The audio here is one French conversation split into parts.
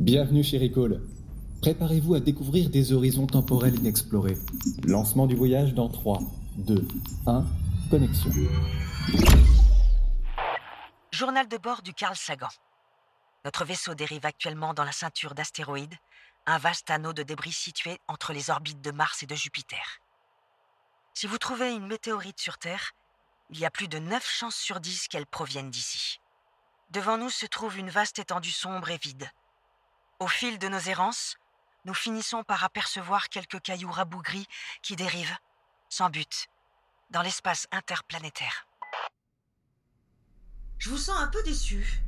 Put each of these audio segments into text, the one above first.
Bienvenue chez Recall. Préparez-vous à découvrir des horizons temporels inexplorés. Lancement du voyage dans 3, 2, 1, connexion. Journal de bord du Carl Sagan. Notre vaisseau dérive actuellement dans la ceinture d'astéroïdes, un vaste anneau de débris situé entre les orbites de Mars et de Jupiter. Si vous trouvez une météorite sur Terre, il y a plus de 9 chances sur 10 qu'elle provienne d'ici. Devant nous se trouve une vaste étendue sombre et vide. Au fil de nos errances, nous finissons par apercevoir quelques cailloux rabougris qui dérivent, sans but, dans l'espace interplanétaire. Je vous sens un peu déçu.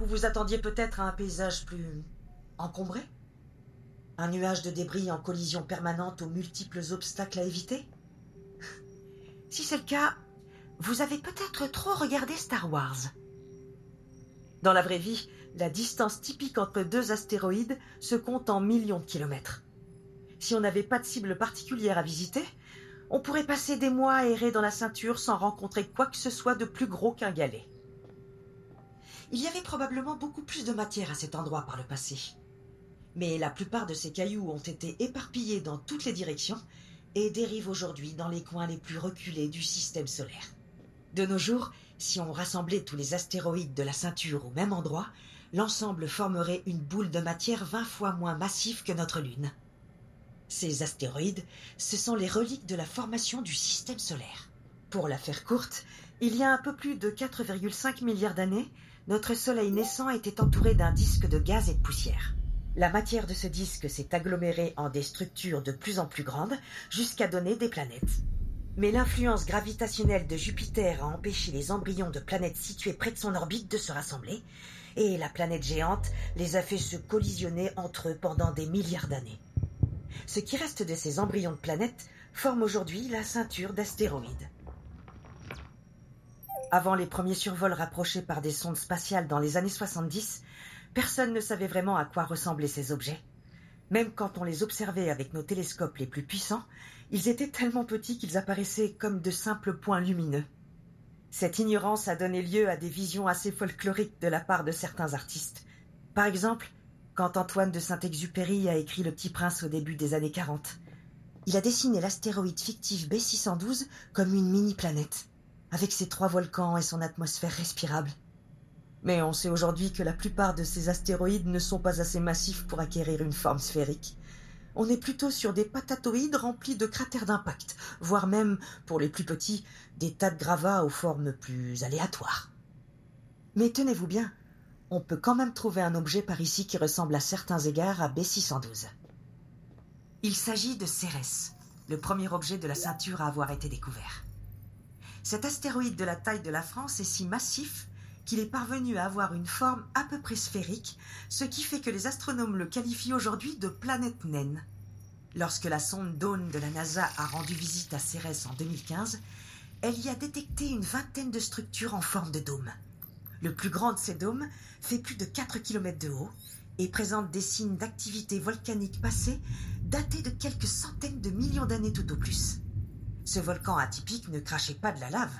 Vous vous attendiez peut-être à un paysage plus encombré? Un nuage de débris en collision permanente aux multiples obstacles à éviter? Si c'est le cas, vous avez peut-être trop regardé Star Wars. Dans la vraie vie, la distance typique entre deux astéroïdes se compte en millions de kilomètres. Si on n'avait pas de cible particulière à visiter, on pourrait passer des mois à errer dans la ceinture sans rencontrer quoi que ce soit de plus gros qu'un galet. Il y avait probablement beaucoup plus de matière à cet endroit par le passé. Mais la plupart de ces cailloux ont été éparpillés dans toutes les directions et dérivent aujourd'hui dans les coins les plus reculés du système solaire. De nos jours, si on rassemblait tous les astéroïdes de la ceinture au même endroit, l'ensemble formerait une boule de matière vingt fois moins massive que notre Lune. Ces astéroïdes, ce sont les reliques de la formation du système solaire. Pour la faire courte, il y a un peu plus de 4,5 milliards d'années, notre Soleil naissant était entouré d'un disque de gaz et de poussière. La matière de ce disque s'est agglomérée en des structures de plus en plus grandes jusqu'à donner des planètes. Mais l'influence gravitationnelle de Jupiter a empêché les embryons de planètes situées près de son orbite de se rassembler, et la planète géante les a fait se collisionner entre eux pendant des milliards d'années. Ce qui reste de ces embryons de planètes forme aujourd'hui la ceinture d'astéroïdes. Avant les premiers survols rapprochés par des sondes spatiales dans les années 70, personne ne savait vraiment à quoi ressemblaient ces objets. Même quand on les observait avec nos télescopes les plus puissants, ils étaient tellement petits qu'ils apparaissaient comme de simples points lumineux. Cette ignorance a donné lieu à des visions assez folkloriques de la part de certains artistes. Par exemple, quand Antoine de Saint-Exupéry a écrit Le Petit Prince au début des années 40. Il a dessiné l'astéroïde fictif B612 comme une mini-planète, avec ses trois volcans et son atmosphère respirable. Mais on sait aujourd'hui que la plupart de ces astéroïdes ne sont pas assez massifs pour acquérir une forme sphérique. On est plutôt sur des patatoïdes remplis de cratères d'impact, voire même, pour les plus petits, des tas de gravats aux formes plus aléatoires. Mais tenez-vous bien, on peut quand même trouver un objet par ici qui ressemble à certains égards à B612. Il s'agit de Cérès, le premier objet de la ceinture à avoir été découvert. Cet astéroïde de la taille de la France est si massif qu'il est parvenu à avoir une forme à peu près sphérique, ce qui fait que les astronomes le qualifient aujourd'hui de planète naine. Lorsque la sonde Dawn de la NASA a rendu visite à Cérès en 2015, elle y a détecté une vingtaine de structures en forme de dôme. Le plus grand de ces dômes fait plus de 4 km de haut et présente des signes d'activité volcanique passée datés de quelques centaines de millions d'années tout au plus. Ce volcan atypique ne crachait pas de la lave.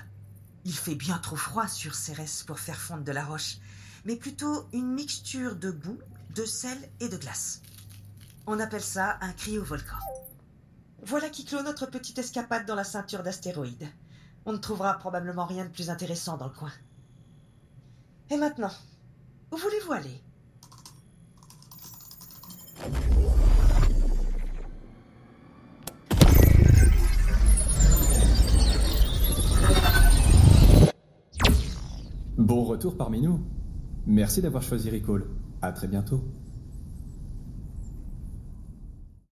Il fait bien trop froid sur Cérès pour faire fondre de la roche, mais plutôt une mixture de boue, de sel et de glace. On appelle ça un cryovolcan. Voilà qui clôt notre petite escapade dans la ceinture d'astéroïdes. On ne trouvera probablement rien de plus intéressant dans le coin. Et maintenant, où voulez-vous aller? Bon retour parmi nous. Merci d'avoir choisi Recall. À très bientôt.